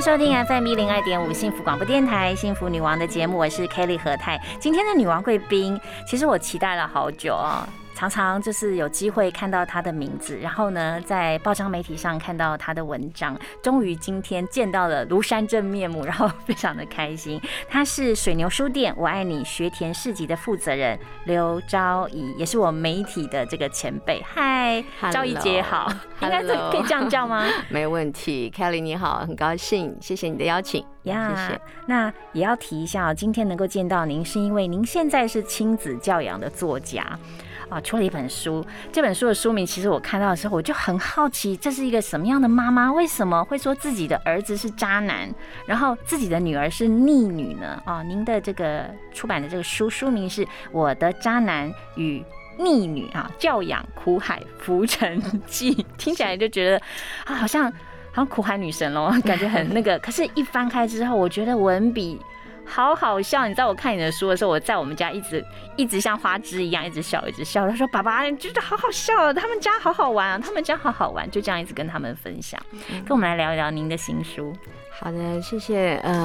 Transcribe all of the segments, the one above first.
收听 FM 一零二点五幸福广播电台《幸福女王》的节目，我是 Kelly 何太。今天的女王贵宾，其实我期待了好久啊。常常就是有机会看到他的名字，然后呢，在报章媒体上看到他的文章，终于今天见到了庐山真面目，然后非常的开心。他是水牛书店“我爱你”学田市集的负责人刘昭仪，也是我媒体的这个前辈。嗨，昭仪姐好，应该可以这样叫吗？没问题，Kelly 你好，很高兴，谢谢你的邀请。呀，谢谢。那也要提一下，今天能够见到您，是因为您现在是亲子教养的作家。啊，出了一本书。这本书的书名，其实我看到的时候，我就很好奇，这是一个什么样的妈妈？为什么会说自己的儿子是渣男，然后自己的女儿是逆女呢？啊，您的这个出版的这个书书名是《我的渣男与逆女》啊，教养苦海浮沉记，听起来就觉得啊，好像好像苦海女神喽，感觉很那个。可是，一翻开之后，我觉得文笔。好好笑！你知道我看你的书的时候，我在我们家一直一直像花枝一样，一直笑，一直笑。他说：“爸爸，你觉得好好笑，他们家好好玩啊，他们家好好玩。”就这样一直跟他们分享。跟我们来聊一聊您的新书。好的，谢谢。呃，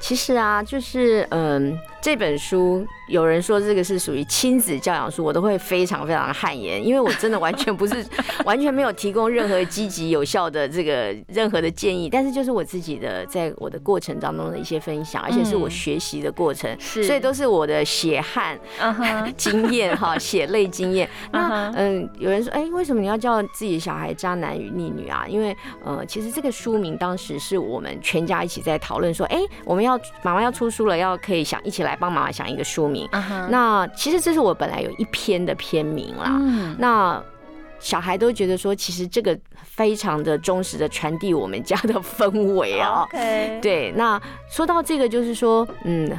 其实啊，就是嗯，这本书有人说这个是属于亲子教养书，我都会非常非常汗颜，因为我真的完全不是，完全没有提供任何积极有效的这个任何的建议，但是就是我自己的在我的过程当中的一些分享，而且是我学习的过程，所以都是我的血汗 经验哈，血泪经验。那嗯，有人说，哎，为什么你要叫自己小孩渣男与逆女啊？因为呃，其实这个书名当时是我们。全家一起在讨论说，哎，我们要妈妈要出书了，要可以想一起来帮妈妈想一个书名。那其实这是我本来有一篇的篇名啦。那小孩都觉得说，其实这个非常的忠实的传递我们家的氛围啊。对，那说到这个，就是说，嗯。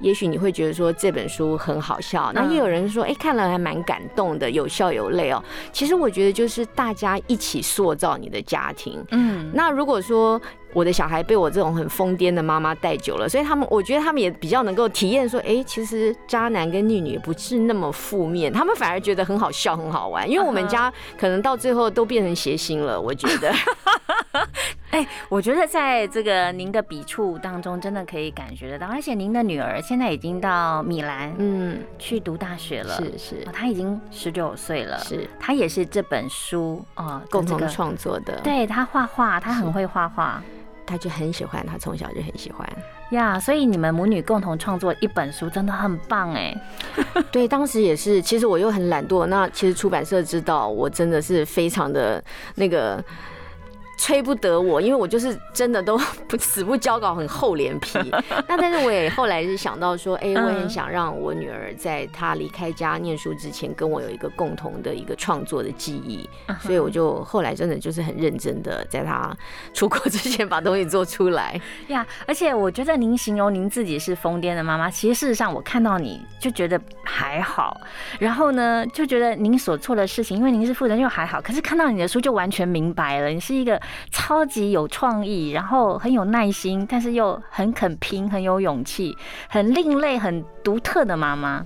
也许你会觉得说这本书很好笑，那也有人说，哎，看了还蛮感动的，有笑有泪哦。其实我觉得就是大家一起塑造你的家庭。嗯，那如果说我的小孩被我这种很疯癫的妈妈带久了，所以他们，我觉得他们也比较能够体验说，哎，其实渣男跟逆女不是那么负面，他们反而觉得很好笑、很好玩。因为我们家 可能到最后都变成谐星了，我觉得。哎，我觉得在这个您的笔触当中，真的可以感觉得到，而且您的女儿现在已经到米兰，嗯，去读大学了，是是，她已经十九岁了，是，她也是这本书啊共同创作的，对她画画，她很会画画，她就很喜欢，他从小就很喜欢呀，所以你们母女共同创作一本书，真的很棒哎，对，当时也是，其实我又很懒惰，那其实出版社知道我真的是非常的那个。催不得我，因为我就是真的都不死不交稿，很厚脸皮。那但是我也后来是想到说，哎，我也想让我女儿在她离开家念书之前，跟我有一个共同的一个创作的记忆。所以我就后来真的就是很认真的，在她出国之前把东西做出来呀。而且我觉得您形容您自己是疯癫的妈妈，其实事实上我看到你就觉得还好。然后呢，就觉得您所做的事情，因为您是负责人又还好。可是看到你的书就完全明白了，你是一个。超级有创意，然后很有耐心，但是又很肯拼，很有勇气，很另类、很独特的妈妈。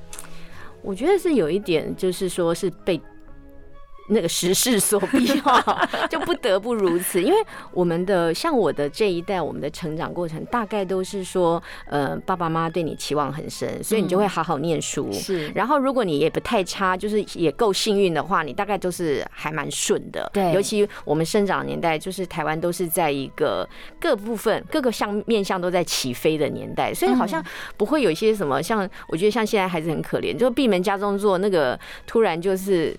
我觉得是有一点，就是说是被。那个时势所逼哈，就不得不如此。因为我们的像我的这一代，我们的成长过程大概都是说，呃，爸爸妈妈对你期望很深，所以你就会好好念书。是，然后如果你也不太差，就是也够幸运的话，你大概都是还蛮顺的。对，尤其我们生长年代，就是台湾都是在一个各部分各个向面向都在起飞的年代，所以好像不会有一些什么像，我觉得像现在孩子很可怜，就闭门家中坐，那个突然就是。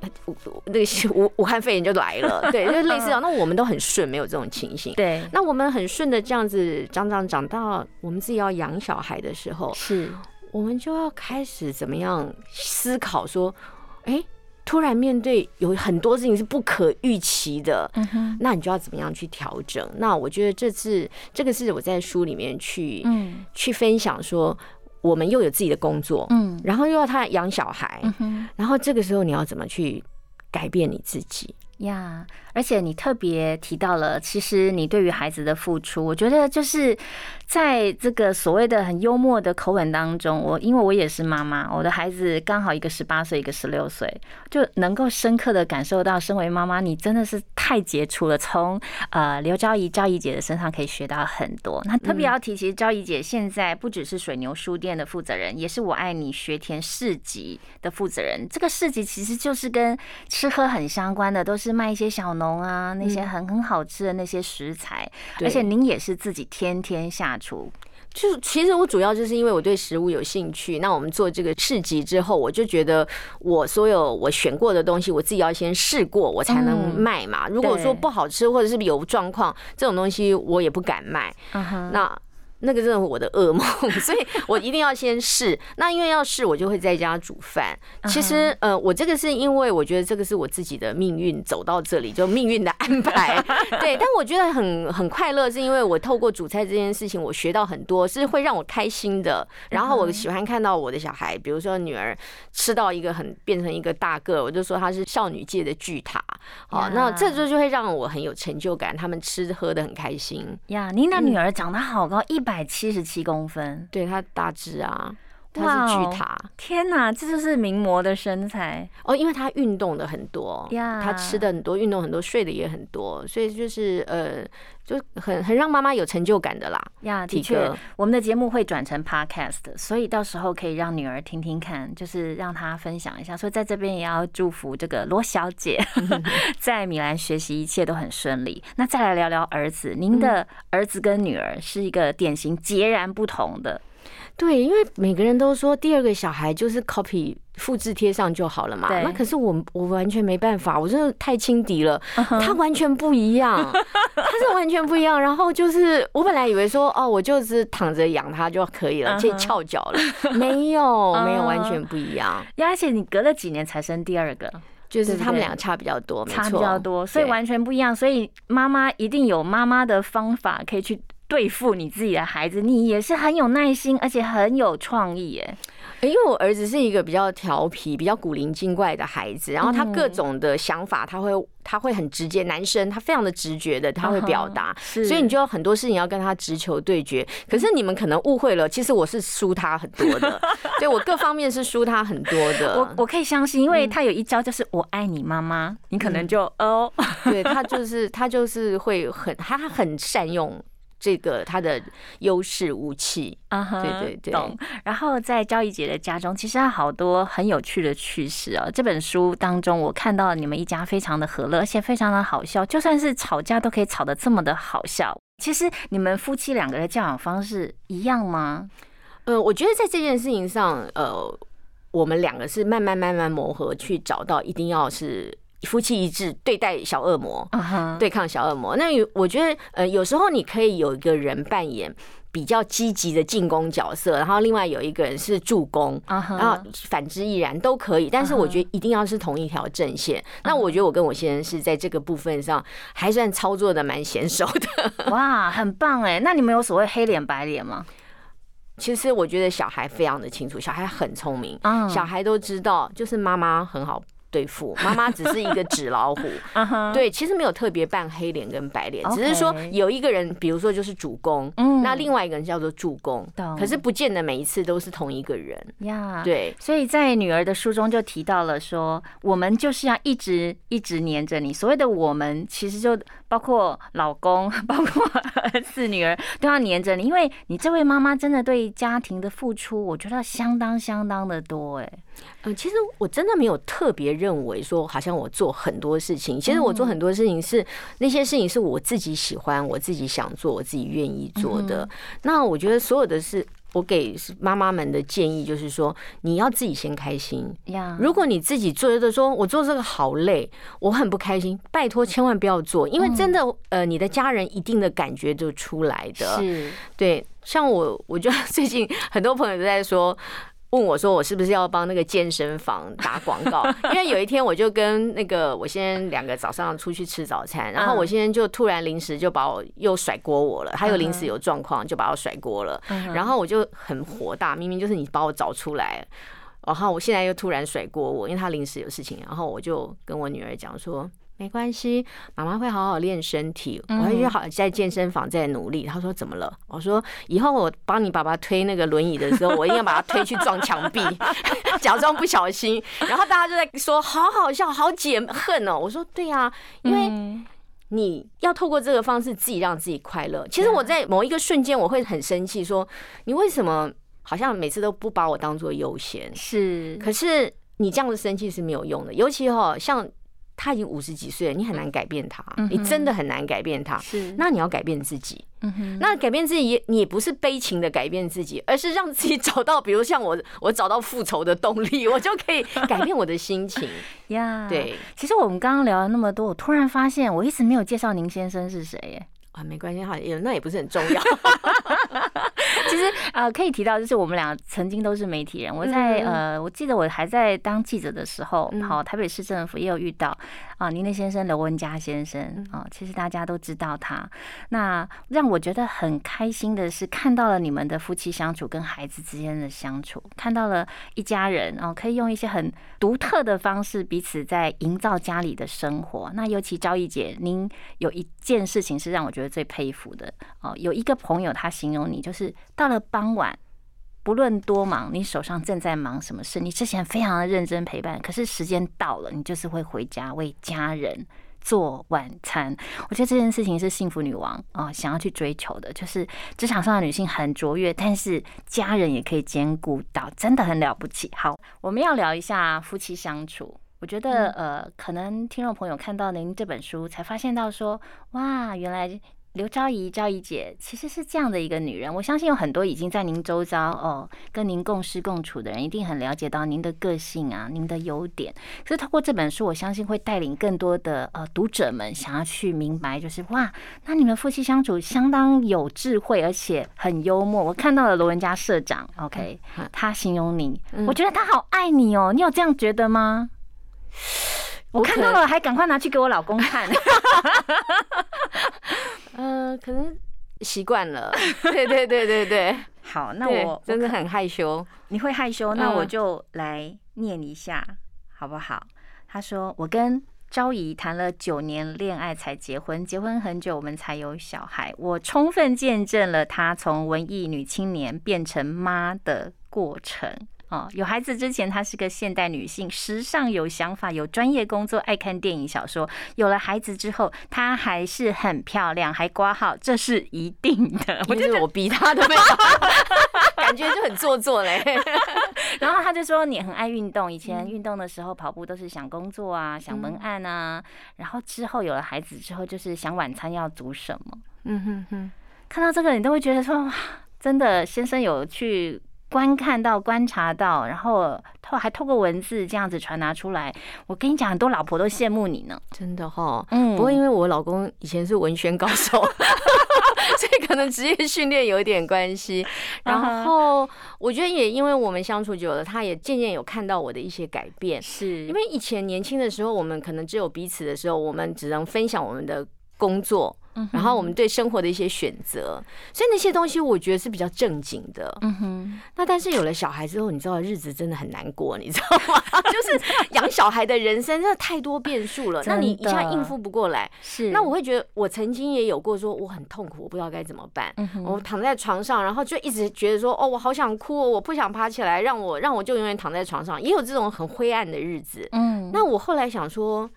那个武武汉肺炎就来了，对，就类似这样。那我们都很顺，没有这种情形。对，那我们很顺的这样子长长长到我们自己要养小孩的时候，是，我们就要开始怎么样思考说，哎。突然面对有很多事情是不可预期的，嗯，那你就要怎么样去调整？那我觉得这次这个是我在书里面去嗯去分享说，我们又有自己的工作，嗯然后又要他养小孩，嗯然后这个时候你要怎么去改变你自己？呀而且你特别提到了，其实你对于孩子的付出，我觉得就是在这个所谓的很幽默的口吻当中，我因为我也是妈妈，我的孩子刚好一个十八岁，一个十六岁，就能够深刻的感受到，身为妈妈，你真的是太杰出了。从呃刘昭仪、昭仪姐的身上可以学到很多。那特别要提，其实昭仪姐现在不只是水牛书店的负责人，也是我爱你学田市集的负责人。这个市集其实就是跟吃喝很相关的，都是卖一些小农啊，那些很很好吃的那些食材。对而且您也是自己天天下厨，就其实我主要就是因为我对食物有兴趣，那我们做这个市集之后，我就觉得我所有我选过的东西，我自己要先试过，我才能嗯卖嘛。如果说不好吃或者是有状况，这种东西我也不敢卖。那那个真的是我的噩梦，所以我一定要先试。那因为要试，我就会在家煮饭。其实，呃，我这个是因为我觉得这个是我自己的命运走到这里，就命运的安排。对，但我觉得很很快乐，是因为我透过煮菜这件事情，我学到很多，是会让我开心的。然后我喜欢看到我的小孩，比如说女儿吃到一个很变成一个大个，我就说她是少女界的巨塔。好，那这就就会让我很有成就感，他们吃喝的很开心。呀，您的女儿长得好高，一百七十七公分，对它大致啊，她哇哦是巨塔。天哪，这就是名模的身材哦，因为他运动的很多，呀他吃的很多，运动很多，睡的也很多，所以就是呃，就很很让妈妈有成就感的啦。呀。的确，我们的节目会转成 podcast，所以到时候可以让女儿听听看，就是让她分享一下。所以在这边也要祝福这个罗小姐 在米兰学习一切都很顺利。那再来聊聊儿子，您的儿子跟女儿是一个典型截然不同的。对，因为每个人都说第二个小孩就是 copy 复制贴上就好了嘛。对那可是我我完全没办法，我真的太轻敌了，他完全不一样，他是完全不一样。然后就是我本来以为说哦，我就是躺着养他就可以了，嗯哼可以翘脚了，没有没有，完全不一样。呀，而且你隔了几年才生第二个，就是他们俩差比较多，没差比较多，所以完全不一样。所以妈妈一定有妈妈的方法可以去对付你自己的孩子，你也是很有耐心，而且很有创意耶。因为我儿子是一个比较调皮、比较古灵精怪的孩子，然后他各种的想法，他会他会很直接，男生他非常的直觉的，他会表达，所以你就有很多事情要跟他直球对决。可是你们可能误会了，其实我是输他很多的，对我各方面是输他很多的。我我可以相信，因为他有一招就是我爱你妈妈，你可能就哦，对他就是他就是会很他他很善用这个他的优势武器。啊哈对对对懂。然后在交易姐的家中，其实有好多很有趣的趣事哦。这本书当中，我看到你们一家非常的和乐，而且非常的好笑，就算是吵架都可以吵得这么的好笑。其实你们夫妻两个的教养方式一样吗？呃，我觉得在这件事情上，呃，我们两个是慢慢慢慢磨合，去找到一定要是夫妻一致对待小恶魔，对抗小恶魔。那有我觉得，呃，有时候你可以有一个人扮演比较积极的进攻角色，然后另外有一个人是助攻。然后反之亦然都可以，但是我觉得一定要是同一条阵线。那我觉得我跟我先生是在这个部分上还算操作的蛮娴熟的。哇，很棒哎！那你们有所谓黑脸白脸吗？其实我觉得小孩非常的清楚，小孩很聪明，嗯小孩都知道，就是妈妈很好对付，妈妈只是一个纸老虎。对，其实没有特别扮黑脸跟白脸，只是说有一个人，比如说就是主公，嗯那另外一个人叫做助攻，可是不见得每一次都是同一个人。呀，。对，所以在女儿的书中就提到了说，我们就是要一直一直黏着你。所谓的我们，其实就包括老公，包括儿子、女儿都要黏着你，因为你这位妈妈真的对家庭的付出，我觉得相当相当的多。哎，嗯，其实我真的没有特别认为说，好像我做很多事情。其实我做很多事情是那些事情是我自己喜欢、我自己想做、我自己愿意做的。那我觉得所有的事，我给妈妈们的建议就是说，你要自己先开心。如果你自己觉得说我做这个好累，我很不开心，拜托千万不要做，因为真的，呃，你的家人一定的感觉就出来的。是对，像我，我觉得最近很多朋友都在说，问我说我是不是要帮那个健身房打广告？因为有一天我就跟那个我先生两个早上出去吃早餐，然后我先生就突然临时就把我又甩锅我了，他又临时有状况就把我甩锅了，然后我就很火大，明明就是你把我找出来，然后我现在又突然甩锅我，因为他临时有事情，然后我就跟我女儿讲说。没关系，妈妈会好好练身体，我会去好在健身房在努力。他说怎么了？我说以后我帮你爸爸推那个轮椅的时候，我一定要把他推去撞墙壁，假装不小心。然后大家就在说好好笑，好解恨哦。我说对呀，因为你要透过这个方式自己让自己快乐。其实我在某一个瞬间我会很生气，说你为什么好像每次都不把我当做优先？是，可是你这样子生气是没有用的，尤其哈像。他已经五十几岁了，你很难改变他，你真的很难改变他。是，那你要改变自己。那改变自己，你也不是悲情的改变自己，而是让自己找到，比如像我，我找到复仇的动力，我就可以改变我的心情呀。对，其实我们刚刚聊了那么多，我突然发现，我一直没有介绍您先生是谁耶。啊，没关系哈，也那也不是很重要。其实呃，可以提到就是我们俩曾经都是媒体人。我在呃，我记得我还在当记者的时候，好，台北市政府也有遇到啊，您的先生刘文佳先生啊，其实大家都知道他。那让我觉得很开心的是，看到了你们的夫妻相处跟孩子之间的相处，看到了一家人哦，可以用一些很独特的方式彼此在营造家里的生活。那尤其赵毅姐，您有一件事情是让我觉得。最佩服的哦，有一个朋友，他形容你就是到了傍晚，不论多忙，你手上正在忙什么事，你之前非常的认真陪伴，可是时间到了，你就是会回家为家人做晚餐。我觉得这件事情是幸福女王啊想要去追求的，就是职场上的女性很卓越，但是家人也可以兼顾到，真的很了不起。好，我们要聊一下夫妻相处。我觉得呃，可能听众朋友看到您这本书，才发现到说，哇，原来。刘昭仪，昭仪姐其实是这样的一个女人。我相信有很多已经在您周遭哦，跟您共事共处的人，一定很了解到您的个性啊，您的优点。可是透过这本书，我相信会带领更多的呃读者们想要去明白，就是哇，那你们夫妻相处相当有智慧，而且很幽默。我看到了罗文家社长，OK，他形容你，我觉得他好爱你哦。你有这样觉得吗？我看到了，还赶快拿去给我老公看。呃，可能习惯了。对对对对对。好，那我真的很害羞。你会害羞？那我就来念一下，好不好？他说：“我跟昭仪谈了九年恋爱才结婚，结婚很久我们才有小孩。我充分见证了他从文艺女青年变成妈的过程。”哦，有孩子之前，她是个现代女性，时尚有想法，有专业工作，爱看电影小说。有了孩子之后，她还是很漂亮，还挂号，这是一定的。我就是我逼她的，感觉就很做作嘞。然后他就说你很爱运动，以前运动的时候跑步都是想工作啊，想文案啊。然后之后有了孩子之后，就是想晚餐要煮什么。嗯哼哼，看到这个你都会觉得说哇，真的先生有去。观看到、观察到，然后透还透过文字这样子传达出来。我跟你讲，很多老婆都羡慕你呢，真的哈。嗯，不过因为我老公以前是文宣高手，所以可能职业训练有一点关系。然后我觉得也因为我们相处久了，他也渐渐有看到我的一些改变。是因为以前年轻的时候，我们可能只有彼此的时候，我们只能分享我们的工作。然后我们对生活的一些选择，所以那些东西我觉得是比较正经的。嗯哼。那但是有了小孩之后，你知道日子真的很难过，你知道吗？就是养小孩的人生真的太多变数了，那你一下应付不过来。是。那我会觉得，我曾经也有过说我很痛苦，我不知道该怎么办。我躺在床上，然后就一直觉得说，哦，我好想哭，我不想爬起来，让我让我就永远躺在床上。也有这种很灰暗的日子。嗯。那我后来想说。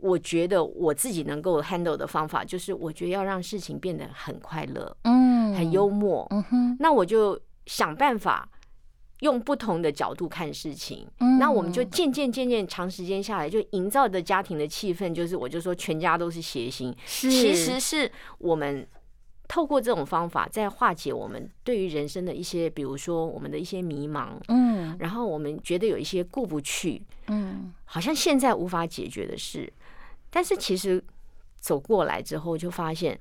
我觉得我自己能够 handle 的方法，就是我觉得要让事情变得很快乐，嗯，很幽默，嗯哼。那我就想办法用不同的角度看事情，嗯。那我们就渐渐渐渐长时间下来，就营造的家庭的气氛，就是我就说全家都是谐星，是，其实是我们透过这种方法在化解我们对于人生的一些，比如说我们的一些迷茫，嗯。然后我们觉得有一些过不去，嗯，好像现在无法解决的事。但是其实走过来之后，就发现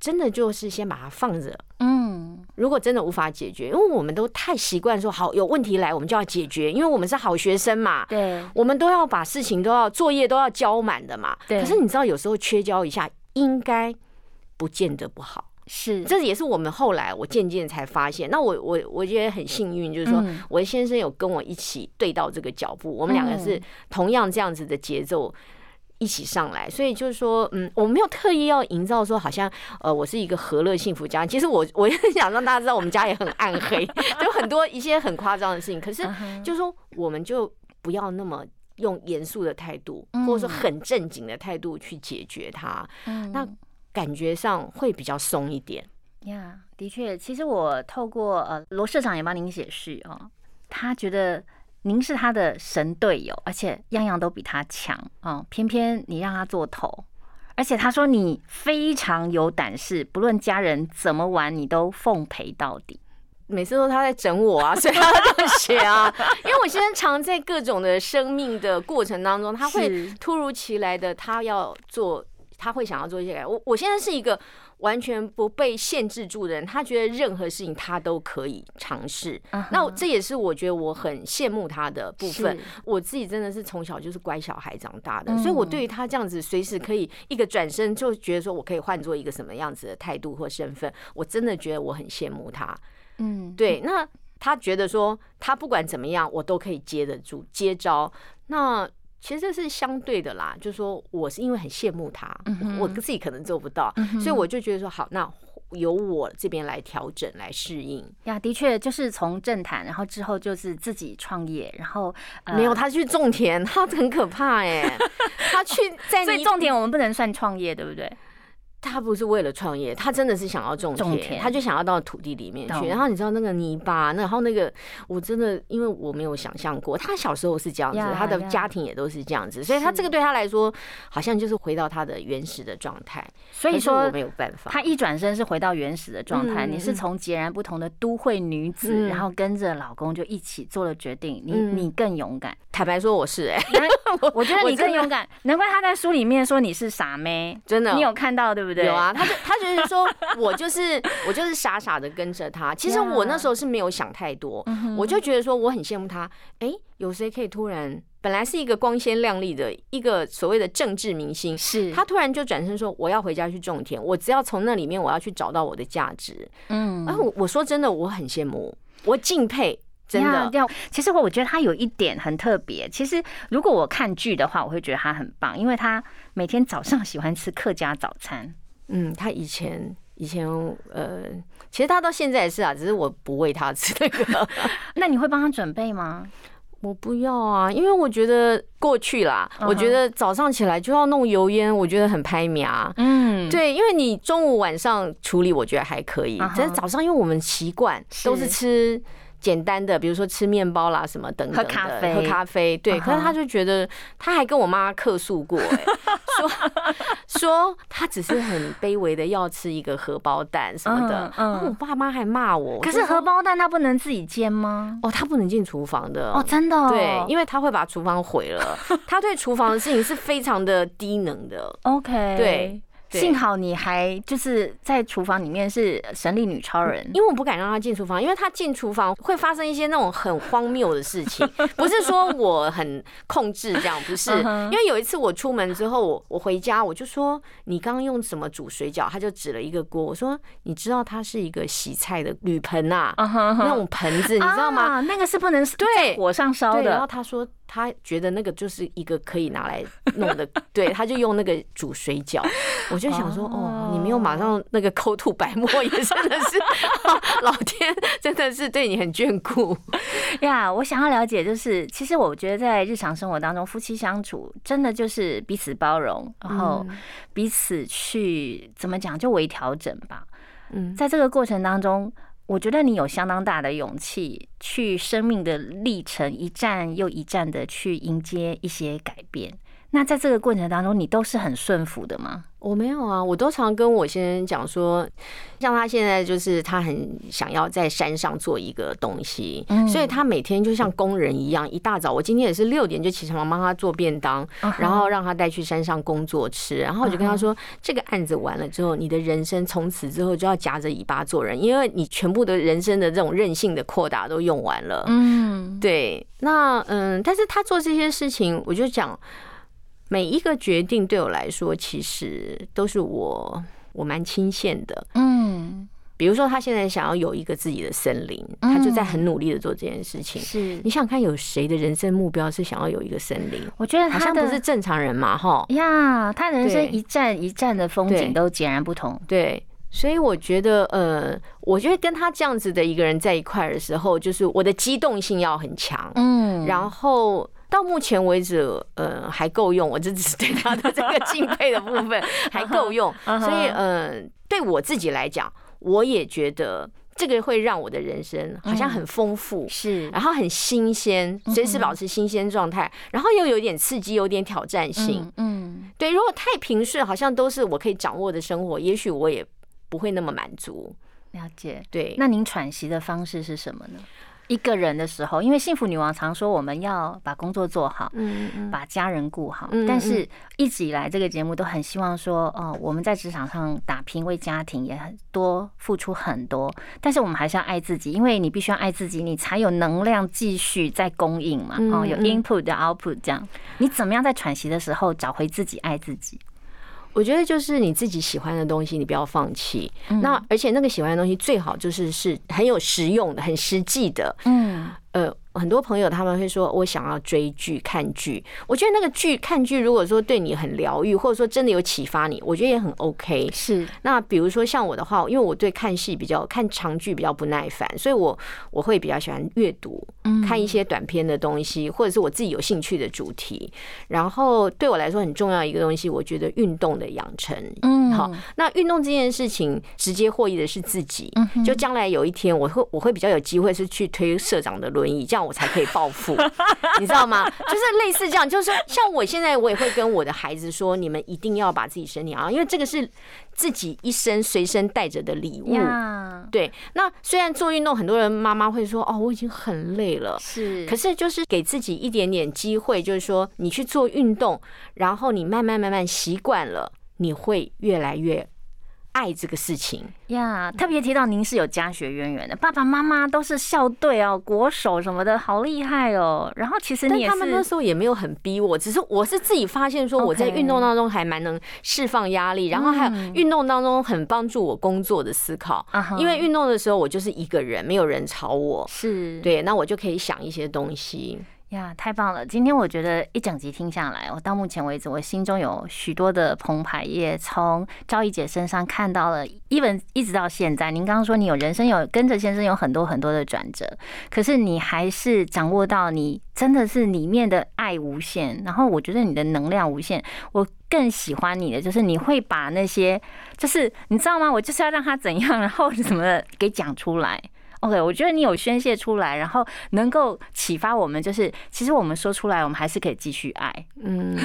真的就是先把它放着，嗯，如果真的无法解决，因为我们都太习惯说好有问题来我们就要解决，因为我们是好学生嘛，对，我们都要把事情都要作业都要交满的嘛。对可是你知道有时候缺交一下，应该不见得不好。是这也是我们后来我渐渐才发现。那我我我觉得很幸运，就是说嗯我的先生有跟我一起对到这个脚步，我们两个是同样这样子的节奏。一起上来，所以就是说，嗯，我没有特意要营造说好像，呃，我是一个和乐幸福家。其实我我也想让大家知道，我们家也很暗黑，就很多一些很夸张的事情。可是嗯就是说，我们就不要那么用严肃的态度，嗯或者说很正经的态度去解决它，嗯那感觉上会比较松一点。呀的确，其实我透过呃罗社长也帮您写序哦，他觉得您是他的神队友，而且样样都比他强哦，偏偏你让他做头。而且他说你非常有胆识，不论家人怎么玩，你都奉陪到底。每次都他在整我啊，所以他这样写啊。因为我现在常在各种的生命的过程当中，他会突如其来的，他要做，他会想要做一些改。我我现在是一个完全不被限制住的人，他觉得任何事情他都可以尝试。那这也是我觉得我很羡慕他的部分。我自己真的是从小就是乖小孩长大的，嗯所以我对于他这样子随时可以一个转身就觉得说我可以换做一个什么样子的态度或身份，我真的觉得我很羡慕他。嗯，对，那他觉得说他不管怎么样，我都可以接得住接招。那其实这是相对的啦，就是说我是因为很羡慕他，嗯我自己可能做不到，所以我就觉得说好，那由我这边来调整来适应。呀，的确就是从政坛，然后之后就是自己创业，然后、呃没有，他去种田，他很可怕哎、他去在你所以种田我们不能算创业，对不对？他不是为了创业，他真的是想要种田，种田他就想要到土地里面去。然后你知道那个泥巴，那然后那个我真的因为我没有想象过，他小时候是这样子呀他的家庭也都是这样子，所以他这个对他来说好像就是回到他的原始的状态。所以说我没有办法，他一转身是回到原始的状态，嗯你是从截然不同的都会女子，嗯然后跟着老公就一起做了决定，你嗯你更勇敢。坦白说我是哎、我觉得你更勇敢，难怪他在书里面说你是傻妹，真的你有看到对不对？有啊，他就他就是说我就是我就是傻傻的跟着他。其实我那时候是没有想太多，嗯我就觉得说我很羡慕他。哎、有谁可以突然本来是一个光鲜亮丽的一个所谓的政治明星，是他突然就转身说我要回家去种田，我只要从那里面我要去找到我的价值。嗯啊，我我说真的，我很羡慕，我敬佩，真的。其实我我觉得他有一点很特别。其实如果我看剧的话，我会觉得他很棒，因为他每天早上喜欢吃客家早餐。嗯，他以前以前呃，其实他到现在也是啊，只是我不喂他吃那个。那你会帮他准备吗？我不要啊，因为我觉得过去啦，我觉得早上起来就要弄油烟，我觉得很拍苗。嗯，对，因为你中午晚上处理，我觉得还可以。但是早上，因为我们习惯都是是吃简单的，比如说吃面包啦什么等等的，喝咖啡喝咖啡。对，可是他就觉得，他还跟我妈客诉过、哎，说说他只是很卑微的要吃一个荷包蛋什么的。我爸妈还骂我，可是荷包蛋他不能自己煎吗？哦，他不能进厨房的哦，真的、哦，对，因为他会把厨房毁了。他对厨房的事情是非常的低能的。OK，对对幸好你还就是在厨房里面是神力女超人，因为我不敢让她进厨房，因为她进厨房会发生一些那种很荒谬的事情。不是说我很控制这样，不是。因为有一次我出门之后，我我回家我就说你刚刚用什么煮水饺，他就指了一个锅，我说你知道它是一个洗菜的铝盆呐、那种盆子，你知道吗？啊那个是不能对火上烧的，然后的。他说他觉得那个就是一个可以拿来弄的，对，他就用那个煮水饺。我就想说，哦，你没有马上那个口吐白沫，也真的是 老天真的是对你很眷顾。呀，我想要了解，就是其实我觉得在日常生活当中，夫妻相处真的就是彼此包容，然后嗯彼此去怎么讲，就微调整吧。嗯，在这个过程当中，我觉得你有相当大的勇气，去生命的历程一站又一站的去迎接一些改变。那在这个过程当中，你都是很顺服的吗？我没有啊，我都常跟我先生讲说，像他现在就是他很想要在山上做一个东西，所以他每天就像工人一样，一大早我今天也是六点就起床帮他做便当，然后让他带去山上工作吃，然后我就跟他说，这个案子完了之后，你的人生从此之后就要夹着尾巴做人，因为你全部的人生的这种任性的扩大都用完了。嗯，对，那嗯，但是他做这些事情，我就讲。每一个决定对我来说，其实都是我我蛮倾羡的。嗯，比如说他现在想要有一个自己的森林，他就在很努力的做这件事情。是你想看有谁的人生目标是想要有一个森林？我觉得好像不是正常人嘛，哈呀，他人生一站一站的风景都截然不同。对，所以我觉得，呃，我觉得跟他这样子的一个人在一块的时候，就是我的机动性要很强。嗯，然后。到目前为止，呃，还够用。我这只是对他的这个敬佩的部分 还够用，所以，呃，对我自己来讲，我也觉得这个会让我的人生好像很丰富，是，然后很新鲜，随时保持新鲜状态，然后又有点刺激，有点挑战性。嗯，对。如果太平顺，好像都是我可以掌握的生活，也许我也不会那么满足。了解。对。那您喘息的方式是什么呢？一个人的时候，因为幸福女王常说我们要把工作做好，嗯嗯，把家人顾好。但是一直以来这个节目都很希望说，哦，我们在职场上打拼，为家庭也很多付出很多。但是我们还是要爱自己，因为你必须要爱自己，你才有能量继续在供应嘛。哦，有 input 的 output 这样。你怎么样在喘息的时候找回自己，爱自己？我觉得就是你自己喜欢的东西，你不要放弃。那而且那个喜欢的东西最好就是是很有实用的、很实际的。嗯，呃。很多朋友他们会说，我想要追剧、看剧。我觉得那个剧、看剧，如果说对你很疗愈，或者说真的有启发你，我觉得也很 OK。是。那比如说像我的话，因为我对看戏比较看长剧比较不耐烦，所以我我会比较喜欢阅读，看一些短篇的东西，或者是我自己有兴趣的主题。然后对我来说很重要一个东西，我觉得运动的养成。嗯。好，那运动这件事情直接获益的是自己。嗯。就将来有一天，我会我会比较有机会是去推社长的轮椅，这样。我才可以暴富，你知道吗？就是类似这样，就是像我现在，我也会跟我的孩子说，你们一定要把自己身体啊，因为这个是自己一生随身带着的礼物。对，那虽然做运动，很多人妈妈会说，哦，我已经很累了，是，可是就是给自己一点点机会，就是说你去做运动，然后你慢慢慢慢习惯了，你会越来越。爱这个事情呀，特别提到您是有家学渊源的，爸爸妈妈都是校队哦，国手什么的，好厉害哦。然后其实你他们那时候也没有很逼我，只是我是自己发现说我在运动当中还蛮能释放压力，然后还有运动当中很帮助我工作的思考。因为运动的时候我就是一个人，没有人吵我，是对，那我就可以想一些东西。呀，太棒了！今天我觉得一整集听下来，我到目前为止，我心中有许多的澎湃，也从赵一姐身上看到了。一本一直到现在，您刚刚说你有人生有跟着先生有很多很多的转折，可是你还是掌握到你真的是里面的爱无限，然后我觉得你的能量无限。我更喜欢你的就是你会把那些，就是你知道吗？我就是要让他怎样，然后什么给讲出来。OK，我觉得你有宣泄出来，然后能够启发我们，就是其实我们说出来，我们还是可以继续爱。嗯，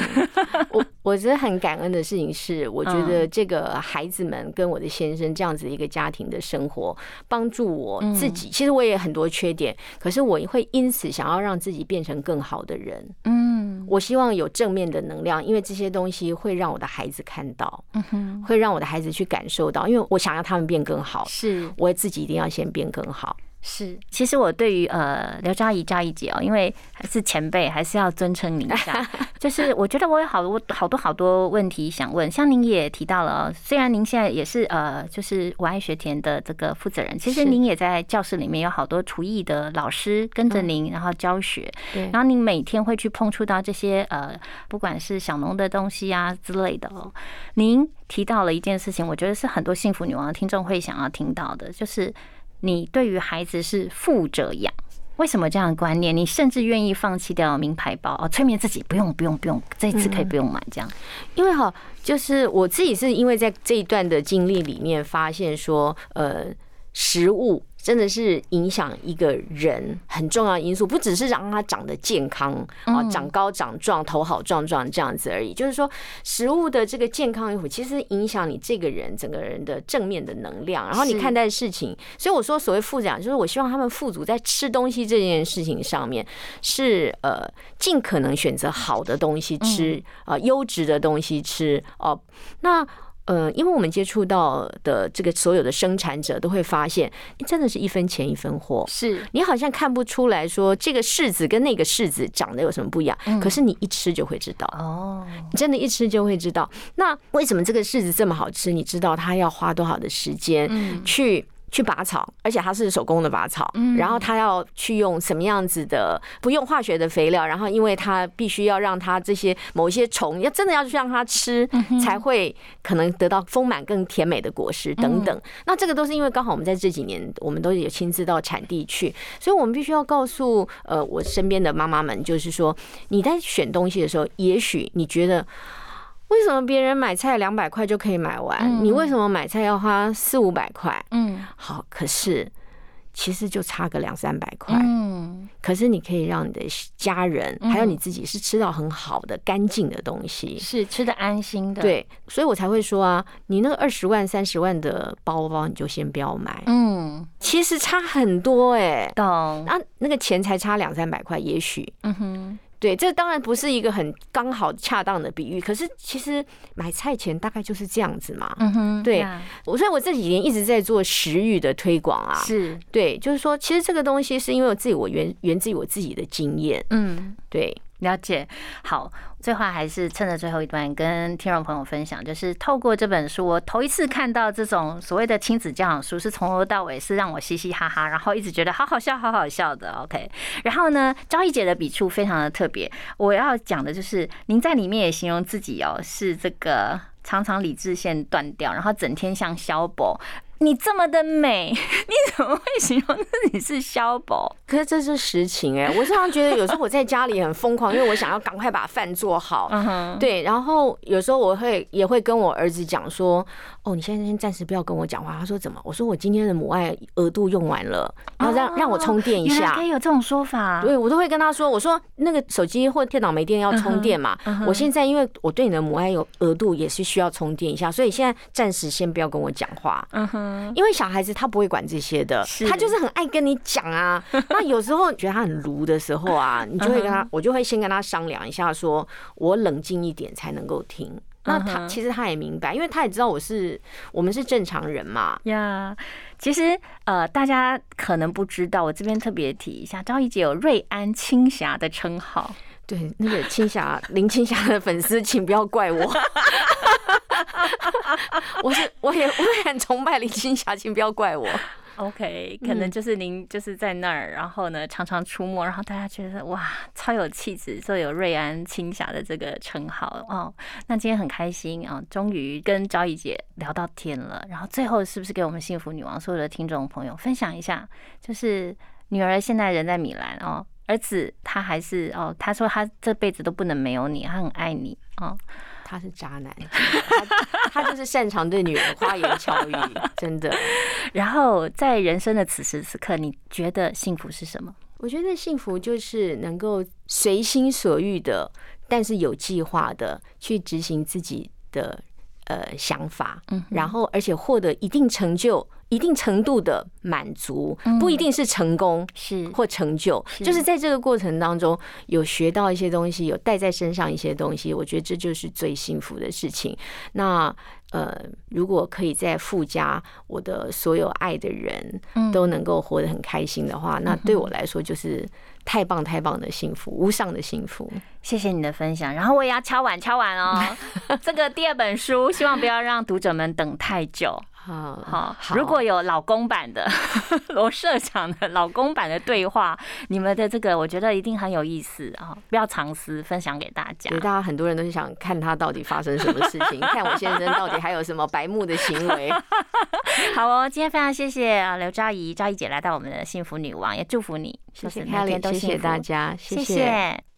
我我觉得很感恩的事情是，我觉得这个孩子们跟我的先生这样子一个家庭的生活，帮助我自己。其实我也很多缺点，可是我会因此想要让自己变成更好的人。嗯，我希望有正面的能量，因为这些东西会让我的孩子看到，嗯哼，会让我的孩子去感受到，因为我想要他们变更好，是我自己一定要先变更好。是，其实我对于呃刘佳怡、佳怡姐哦，因为还是前辈，还是要尊称您一下。就是我觉得我有好多好多好多问题想问，像您也提到了，虽然您现在也是呃，就是我爱学田的这个负责人，其实您也在教室里面有好多厨艺的老师跟着您，然后教学。对。然后您每天会去碰触到这些呃，不管是小农的东西啊之类的哦。您提到了一件事情，我觉得是很多幸福女王的听众会想要听到的，就是。你对于孩子是负责养，为什么这样的观念？你甚至愿意放弃掉名牌包哦，催眠自己不用不用不用，这次可以不用买这样。因为哈，就是我自己是因为在这一段的经历里面发现说，呃，食物真的是影响一个人很重要的因素，不只是让他长得健康啊，长高长壮、头好壮壮这样子而已。就是说，食物的这个健康与否，其实影响你这个人整个人的正面的能量，然后你看待事情。所以我说，所谓富养，就是我希望他们富足在吃东西这件事情上面，是呃尽可能选择好的东西吃啊，优质的东西吃哦。那呃，因为我们接触到的这个所有的生产者都会发现，真的是一分钱一分货。是你好像看不出来说这个柿子跟那个柿子长得有什么不一样，可是你一吃就会知道。哦，你真的，一吃就会知道。那为什么这个柿子这么好吃？你知道它要花多少的时间去？去拔草，而且它是手工的拔草，然后它要去用什么样子的不用化学的肥料，然后因为它必须要让它这些某一些虫要真的要去让它吃，才会可能得到丰满更甜美的果实等等。那这个都是因为刚好我们在这几年，我们都有亲自到产地去，所以我们必须要告诉呃我身边的妈妈们，就是说你在选东西的时候，也许你觉得。为什么别人买菜两百块就可以买完？你为什么买菜要花四五百块？嗯，好，可是其实就差个两三百块。嗯，可是你可以让你的家人还有你自己是吃到很好的、干净的东西，是吃的安心的。对，所以我才会说啊，你那个二十万、三十万的包包，你就先不要买。嗯，其实差很多哎，懂？啊，那个钱才差两三百块，也许。嗯哼。对，这当然不是一个很刚好恰当的比喻，可是其实买菜钱大概就是这样子嘛。嗯哼，对，我所以我这几年一直在做食欲的推广啊。是，对，就是说，其实这个东西是因为我自己，我源源自于我自己的经验。嗯，对。了解，好，最后还是趁着最后一段跟听众朋友分享，就是透过这本书，我头一次看到这种所谓的亲子教养书，是从头到尾是让我嘻嘻哈哈，然后一直觉得好好笑，好好笑的。OK，然后呢，昭义姐的笔触非常的特别，我要讲的就是您在里面也形容自己哦，是这个常常理智线断掉，然后整天像肖博。你这么的美，你怎么会形容自己是肖宝？可是这是实情哎，我常常觉得有时候我在家里很疯狂，因为我想要赶快把饭做好。嗯对，然后有时候我会也会跟我儿子讲说：“哦，你现在先暂时不要跟我讲话。”他说：“怎么？”我说：“我今天的母爱额度用完了，然后让让我充电一下。”可以有这种说法？对，我都会跟他说：“我说那个手机或电脑没电要充电嘛。我现在因为我对你的母爱有额度也是需要充电一下，所以现在暂时先不要跟我讲话。”嗯哼。因为小孩子他不会管这些的，他就是很爱跟你讲啊。那有时候觉得他很卢的时候啊，你就会跟他，我就会先跟他商量一下，说我冷静一点才能够听。那他其实他也明白，因为他也知道我是我们是正常人嘛。呀，其实呃，大家可能不知道，我这边特别提一下，张怡姐有瑞安青霞的称号。对，那个青霞林青霞的粉丝，请不要怪我。我是我也我也很崇拜林青霞，请不要怪我。OK，可能就是您就是在那儿，然后呢常常出没，然后大家觉得哇超有气质，所以有瑞安青霞的这个称号哦。那今天很开心啊，终于跟昭仪姐聊到天了。然后最后是不是给我们幸福女王所有的听众朋友分享一下，就是女儿现在人在米兰哦。儿子他还是哦，他说他这辈子都不能没有你，他很爱你哦。他是渣男，他就是擅长对女人花言巧语，真的。然后在人生的此时此刻，你觉得幸福是什么？我觉得幸福就是能够随心所欲的，但是有计划的去执行自己的呃想法，嗯，然后而且获得一定成就。一定程度的满足，不一定是成功，是。或成就，就是在这个过程当中有学到一些东西，有带在身上一些东西，我觉得这就是最幸福的事情。那呃，如果可以再附加我的所有爱的人都能够活得很开心的话，那对我来说就是太棒太棒的幸福，无上的幸福。谢谢你的分享，然后我也要敲碗敲碗哦，这个第二本书，希望不要让读者们等太久。好好，如果有老公版的 罗社长的老公版的对话，你们的这个我觉得一定很有意思啊！不要藏私，分享给大家。对，大家很多人都是想看他到底发生什么事情，看我先生到底还有什么白目的行为。好哦，今天非常谢谢啊刘昭仪，昭仪姐来到我们的幸福女王，也祝福你，谢谢 Kelly，谢谢大家，谢谢。